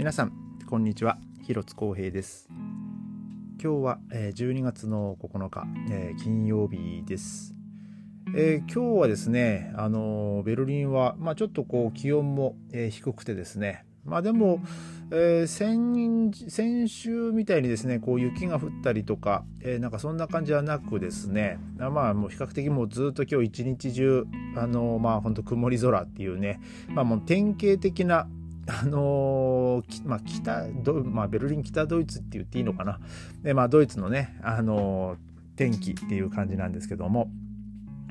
皆さんこんにちは。広津光平です。今日は12月の9日金曜日です。えー、今日はですね、あのベルリンは、まあ、ちょっとこう気温も、えー、低くてですね、まあでも、えー、先先週みたいにですねこう雪が降ったりとか、えー、なんかそんな感じはなくですねまあもう比較的もうずっと今日一日中あのまあ本当曇り空っていうねまあもう典型的なあのー、まあ、北、まあ、ベルリン北ドイツって言っていいのかな。で、まあ、ドイツのね、あのー、天気っていう感じなんですけども、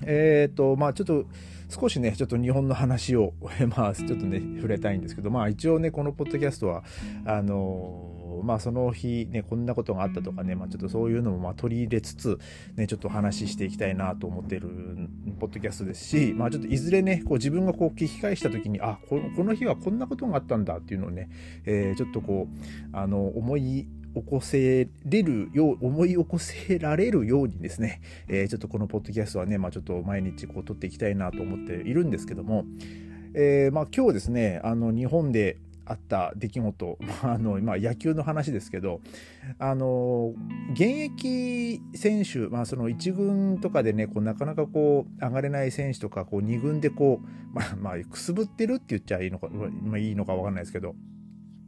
えっ、ー、と、まあ、ちょっと、少しね、ちょっと日本の話を、まあ、ちょっとね、触れたいんですけど、まあ、一応ね、このポッドキャストは、あのまあその日ねこんなことがあったとかね、まあ、ちょっとそういうのもまあ取り入れつつ、ね、ちょっと話していきたいなと思ってるポッドキャストですし、まあ、ちょっといずれねこう自分がこう聞き返した時にあこのこの日はこんなことがあったんだっていうのをね、えー、ちょっとこうあの思い起こせれるよう、思い起こせられるようにですね、えー、ちょっとこのポッドキャストはね、まあちょっと毎日こう撮っていきたいなと思っているんですけども、えー、まあ今日ですね、あの日本であった出来事、まあ、あの、まあ、野球の話ですけど、あの、現役選手、まあ、その1軍とかでね、こうなかなかこう、上がれない選手とか、こう、2軍でこう、まあ、まあ、くすぶってるって言っちゃいいのか、まあ、いいのかわかんないですけど、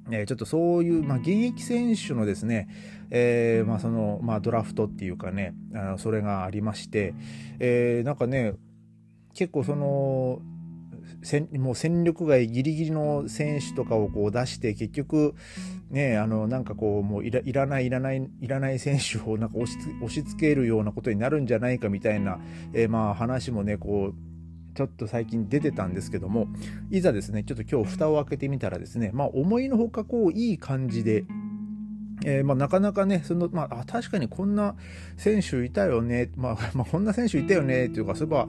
えー、ちょっとそういう、まあ、現役選手のですね、えー、まあ、その、まあ、ドラフトっていうかね、あのそれがありまして、えー、なんかね、結構その、もう戦力外ギリギリの選手とかをこう出して結局ねあのなんかこうもういらないいらないいらない選手をなんか押し押し付けるようなことになるんじゃないかみたいな、えー、まあ話もねこうちょっと最近出てたんですけどもいざですねちょっと今日蓋を開けてみたらですねまあ思いのほかこういい感じでえー、まあ、なかなかね、その、まあ、確かにこんな選手いたよね、まあ、まあ、こんな選手いたよね、っていうか、そういえば、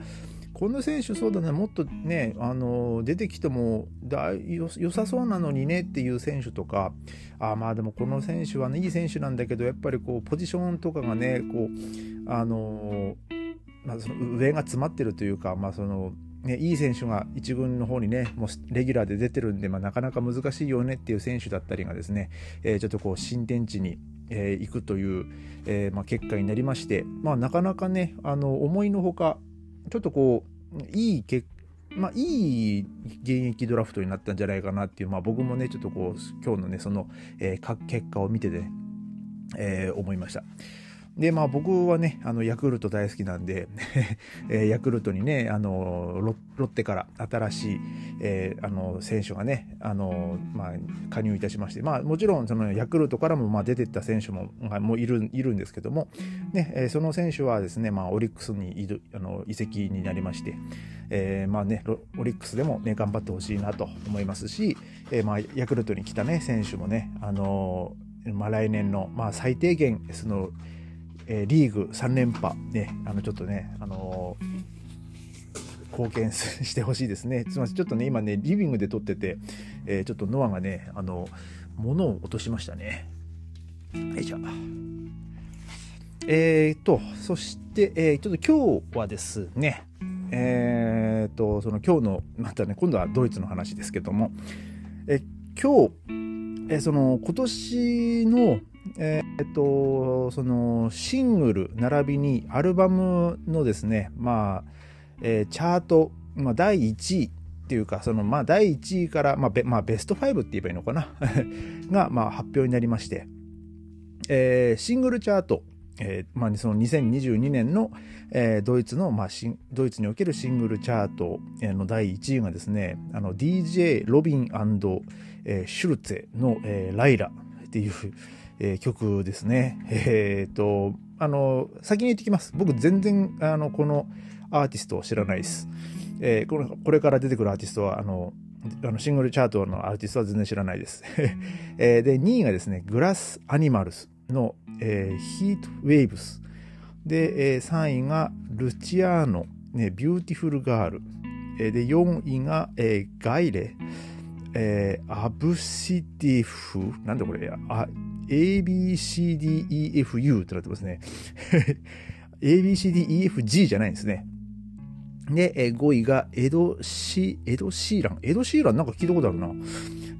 この選手そうだねもっとねあの出てきてもだよさそうなのにねっていう選手とかあまあでもこの選手はねいい選手なんだけどやっぱりこうポジションとかがねこうあのまあ、その上が詰まってるというか、まあそのね、いい選手が1軍の方にね、もうレギュラーで出てるんで、まあ、なかなか難しいよねっていう選手だったりがですね、えー、ちょっとこう新天地に、えー、行くという、えーまあ、結果になりまして、まあ、なかなかね、あの思いのほか、ちょっとこう、いい結まあ、いい現役ドラフトになったんじゃないかなっていう、まあ、僕もね、ちょっとこう、今日のね、その、えー、結果を見てね、えー、思いました。で、まあ僕はね、あの、ヤクルト大好きなんで えヤクルトにね、あの、ロッテから新しい、えー、あの、選手がね、あの、まあ、加入いたしまして、まあもちろん、その、ヤクルトからも、まあ出てった選手も、もういる、いるんですけども、ね、えー、その選手はですね、まあオリックスにいる、あの、移籍になりまして、えー、まあね、オリックスでもね、頑張ってほしいなと思いますし、えー、まあ、ヤクルトに来たね、選手もね、あの、まあ来年の、まあ最低限、その、えー、リーグ3連覇、ね、あのちょっとね、あのー、貢献 してほしいですね。すみません、ちょっとね、今ね、リビングで撮ってて、えー、ちょっとノアがね、あの、物を落としましたね。よいしょ。えーと、そして、え、ちょっと今日はですね、えーと、その今日の、またね、今度はドイツの話ですけども、え今日、え、その今年の、えー、っと、そのシングル並びにアルバムのですね、まあ、えー、チャート、まあ、第1位っていうか、そのまあ第1位から、まあベまあ、ベスト5って言えばいいのかな？が、まあ、発表になりまして、えー、シングルチャート、えーまあ、その2022年の、えー、ドイツの、まあ、ドイツにおけるシングルチャートの第1位がですね、DJ ロビン、えー、シュルツェの、えー、ライラっていう、えー、曲ですね。えー、っと、あの、先に言ってきます。僕全然、あの、このアーティストを知らないです。えー、このこれから出てくるアーティストは、あの、あのシングルチャートのアーティストは全然知らないです。えー、で、2位がですね、 Glass Animals の、えー、ヒート・ウェイブス。で、えー、3位が Luciano、ね、 Beautiful Girl。えー、で、4位が、えー、 GAYLE。えー、アブシティフ、なんだこれ、あ、ABCDEFU ってなってますね。ABCDEFG じゃないんですね。でえ、5位がエドシ、エドシーラン。エドシーランなんか聞いたことあるな。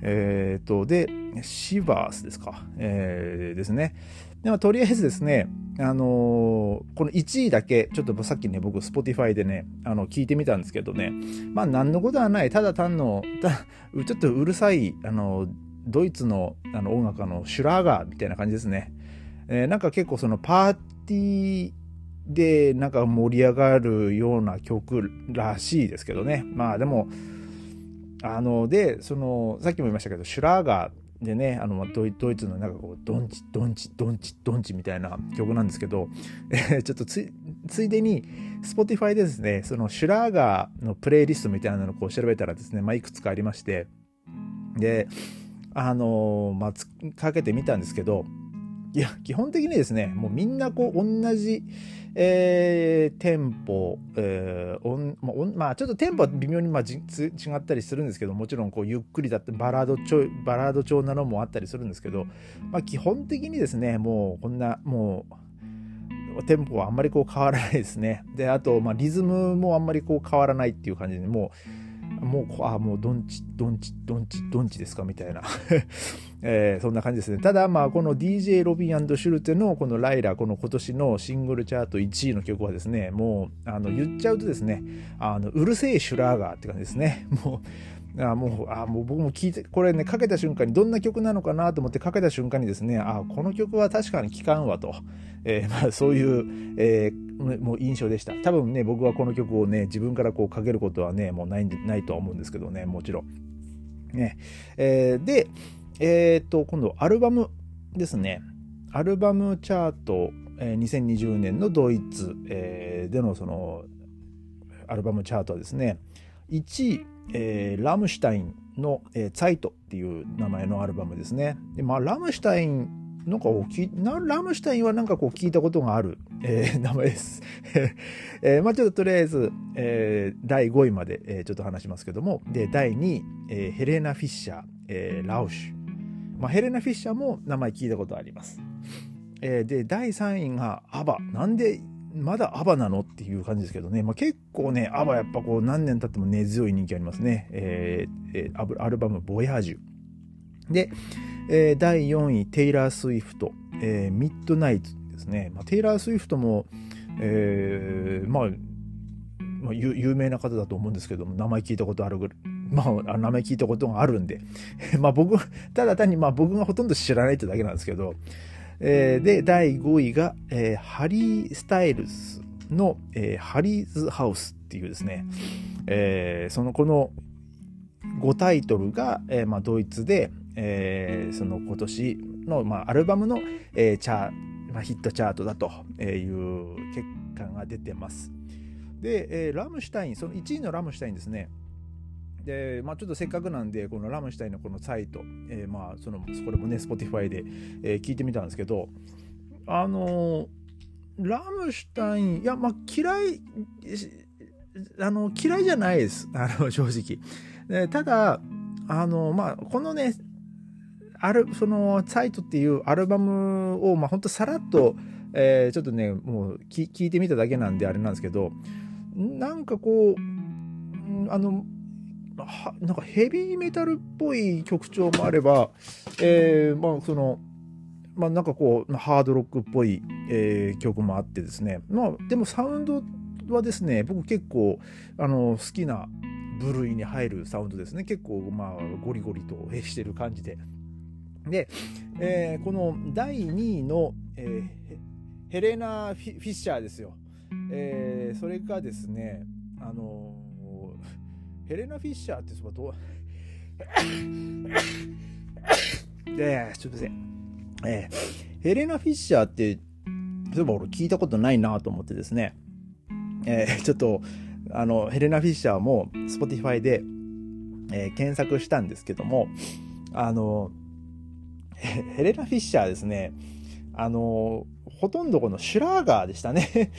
えっ、と、で、シバースですか。えー、ですね。でもとりあえずですね、あのー、この1位だけ、ちょっとさっきね、僕、Spotify でね、あの、聞いてみたんですけどね、まあ、なんのことはない、ただ単の、ちょっとうるさい、あの、ドイツのあの音楽家のシュラーガーみたいな感じですね。えー、なんか結構そのパーティーでなんか盛り上がるような曲らしいですけどね。まあでも、あの、で、その、さっきも言いましたけど、シュラーガーでね、あのドイドイツのなんかこう、ドンチ、ドンチ、ドンチ、ドンチみたいな曲なんですけど、えー、ちょっとつついでに、Spotify でですね、そのシュラーガーのプレイリストみたいなのをこう調べたらですね、まあ、いくつかありまして、で、あのー、まあ、かけてみたんですけど、いや、基本的にですね、もうみんなこう、同じ、えー、テンポ、えー、おんまあおん、まあ、ちょっとテンポは微妙にまあじ違ったりするんですけど、もちろんこうゆっくりだってバラード調、バラード調なのもあったりするんですけど、まあ、基本的にですね、もうこんな、もう、テンポはあんまりこう変わらないですね。で、あと、まあ、リズムもあんまりこう変わらないっていう感じで、もう、もう、あもうドンチ、ドンチ、ドンチ、ドンチですか？みたいな、えー、そんな感じですね。ただ、まあ、この DJ ロビンシュルテのこのライラ、この今年のシングルチャート1位の曲はですね、もう、あの、言っちゃうとですね、あの、うるせえシュラーガーって感じですね。もう、あもうあもう僕も聞いてこれねかけた瞬間にどんな曲なのかなと思ってかけた瞬間にですねあこの曲は確かに聴かんわと、えー、まあ、そういう、えー、もう印象でした。多分ね僕はこの曲をね自分からこうかけることはねもうないないとは思うんですけどねもちろん。ね。えー、で、えっと今度アルバムですね。アルバムチャート、えー、2020年のドイツ、えー、でのそのアルバムチャートはですね1位えー、ラムシュタインの、えー、ツァイトっていう名前のアルバムですね。で、まあ、ラムシュタイン、なんかきなラムシュタインはなんかこう聞いたことがある、えー、名前です。えー、まあちょっととりあえず、えー、第5位まで、えー、ちょっと話しますけども、で、第2位、えー、ヘレナ・フィッシャー、えー、ラウシュ。まあ、ヘレナ・フィッシャーも名前聞いたことあります。えー、で、第3位がアバ。なんでまだアバなの？っていう感じですけどね、まあ、結構ね、アバやっぱこう何年経っても根強い人気ありますね。えー、アルバム、ボヤージュ。で、えー、第4位、テイラー・スウィフト、えー、ミッドナイトですね。まあ、テイラー・スウィフトも、えー、まあ、まあ、有名な方だと思うんですけども、名前聞いたことあるぐらい。まあ、名前聞いたことがあるんで。まあ僕、ただ単にまあ僕がほとんど知らないってだけなんですけど、えー、で、第5位が、えー、ハリー・スタイルズの、えー、ハリーズ・ハウスっていうですね、えー、そのこの5タイトルが、えーまあ、ドイツで、えー、その今年の、まあ、アルバムの、えーチャまあ、ヒットチャートだという結果が出てます。で、えー、ラムシュタイン、その1位のラムシュタインですね、で、まあ、ちょっとせっかくなんで、このラムシュタインのこのサイト、えー、まあ、その、これもね、Spotify で、えー、聞いてみたんですけど、あのー、ラムシュタイン、いや、まあ、嫌い、あの、嫌いじゃないです。あの、正直。でただ、あの、まあ、このね、ある、その、サイトっていうアルバムを、まあ、ほんとさらっと、えー、ちょっとね、もう聞いてみただけなんであれなんですけど、なんかこう、あの、なんかヘビーメタルっぽい曲調もあれば、えー、まあその、まあなんかこう、ハードロックっぽい、えー、曲もあってですね、まあでもサウンドはですね、僕結構あの好きな部類に入るサウンドですね。結構まあゴリゴリとしてる感じで。で、えー、この第2位の、えー、ヘレナ・フィッシャーですよ。えー、それがですね、あのヘレナ・フィッシャーってそばどう えー、ちょっとせえー、ヘレナ・フィッシャーってそういえば俺聞いたことないなと思ってですね、えー、ちょっとあのヘレナ・フィッシャーも Spotify で、えー、検索したんですけどもあのヘレナ・フィッシャーですねあのほとんどこのシュラーガーでしたね。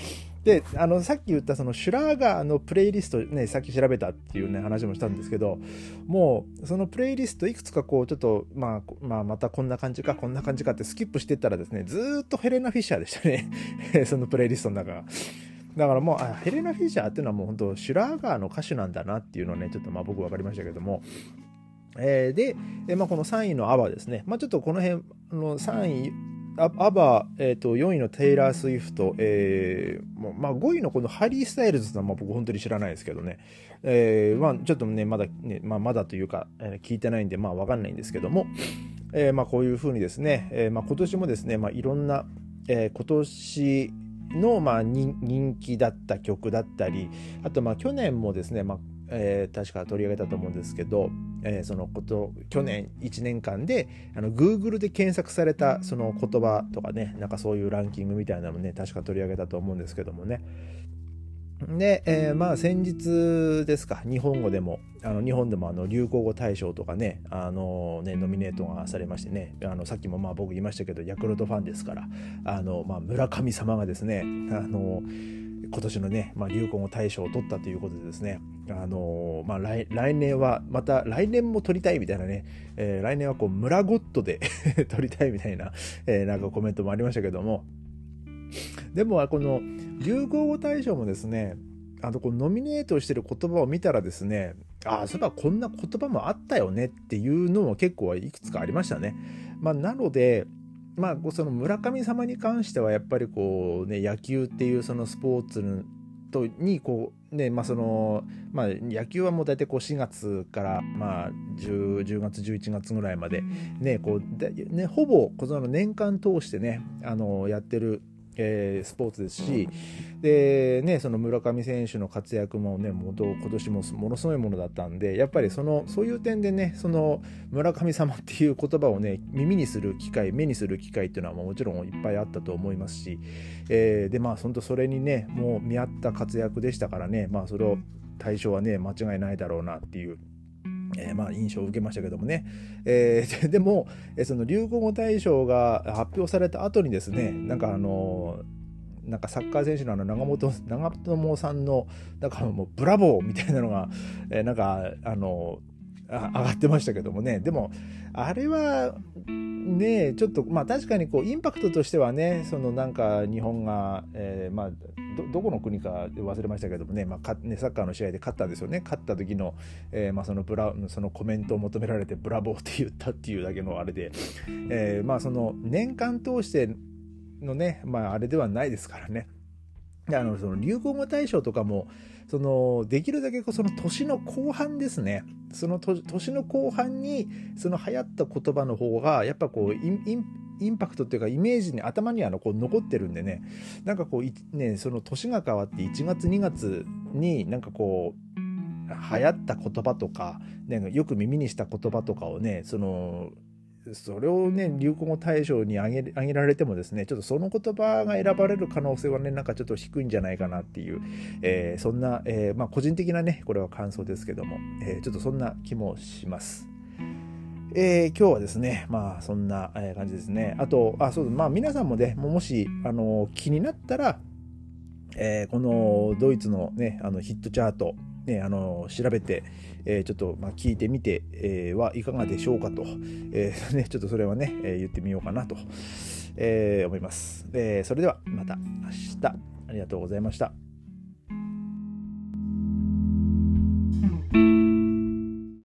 で、あの、さっき言ったそのシュラーガーのプレイリストね、さっき調べたっていうね、話もしたんですけど、もう、そのプレイリストいくつかこう、ちょっと、まあ、まあ、またこんな感じか、こんな感じかってスキップしてったらですね、ずっとヘレナ・フィッシャーでしたね。そのプレイリストの中が。だからもう、あヘレナ・フィッシャーっていうのはもう本当、シュラーガーの歌手なんだなっていうのをね、ちょっとまあ僕分かりましたけども、えー、で、えー、まあ、この3位のアバですね、まあ、ちょっとこの辺の3位アバ、えーと、4位のテイラー・スウィフト、えーまあ、5位のこのハリー・スタイルズはまあ僕本当に知らないですけどね、えーまあ、ちょっとねまだね、まあ、まだというか、えー、聞いてないんでまあ分かんないんですけども、えーまあ、こういうふうにですね、えーまあ、今年もですね、まあ、いろんな、えー、今年の、まあ、人気だった曲だったりあとまあ去年もですね、まあえー、確か取り上げたと思うんですけど、えー、そのこと去年1年間であの Google で検索されたその言葉とかねなんかそういうランキングみたいなのもね確か取り上げたと思うんですけどもね。で、えー、まあ先日ですか日本語でもあの日本でもあの流行語大賞とかねあのねノミネートがされましてねあのさっきもまあ僕言いましたけどヤクルトファンですからあの、まあ、村上様がですねあの今年のね、まあ、流行語大賞を取ったということでですね、あのー、まあ来、来年はまた来年も取りたいみたいなね、えー、来年はこう村ゴッドで 取りたいみたいな、えー、なんかコメントもありましたけどもでもこの流行語大賞もですねあのこのノミネートしてる言葉を見たらですねああそういえばこんな言葉もあったよねっていうのも結構いくつかありましたね。まあ、なのでまあ、その村上様に関してはやっぱりこうね野球っていうそのスポーツとにこうねまあそのまあ野球はもう大体こう4月からまあ 10, 10月11月ぐらいまでねこうねほぼこの年間通してねあのやってるえー、スポーツですし、でね、その村上選手の活躍もね、も今年もものすごいものだったんで、やっぱりそのそういう点でね、その村上様 っていう言葉をね、耳にする機会、目にする機会っていうのはもちろんいっぱいあったと思いますし、えー、で、まあ、本当それにね、もう見合った活躍でしたからね、まあ、それを対象はね、間違いないだろうなっていう。えー、まあ印象を受けましたけどもね、えー、でも、えその流行語大賞が発表された後にですねなんかあのなんかサッカー選手のあの長本長友さんのなんかもうブラボーみたいなのが、え、なんかあの上がってましたけどもね。でもあれはねちょっとまあ確かにこうインパクトとしてはねそのなんか日本が、えー、まあどこの国か忘れましたけどもね,、まあねサッカーの試合で勝ったんですよね。勝った時の,、えーまあ、そのブラそのコメントを求められてブラボーって言ったっていうだけのあれで、えー、まあその年間通してのね、まあ、あれではないですからね。あのその流行語大賞とかもそのできるだけその年の後半ですね。その年の後半にその流行った言葉の方がやっぱこうインパクトっていうかイメージに頭にはこう残ってるんでね。なんかこうねその年が変わって1月2月になんかこう流行った言葉とか、ね、よく耳にした言葉とかをねそのそれをね流行語大賞に挙げ挙げられてもですねちょっとその言葉が選ばれる可能性はねなんかちょっと低いんじゃないかなっていう、えー、そんな、えー、まあ、個人的なねこれは感想ですけども、えー、ちょっとそんな気もします。えー、今日はですね、まあそんな感じですね。あと、あ、そうまあ皆さんもね、もし、あの、気になったら、えー、このドイツのね、あのヒットチャート、ね、あの調べて、えー、ちょっと、まあ、聞いてみて、えー、はいかがでしょうかと、えー ね、ちょっとそれはね、えー、言ってみようかなと、えー、思います、えー。それではまた明日ありがとうございました。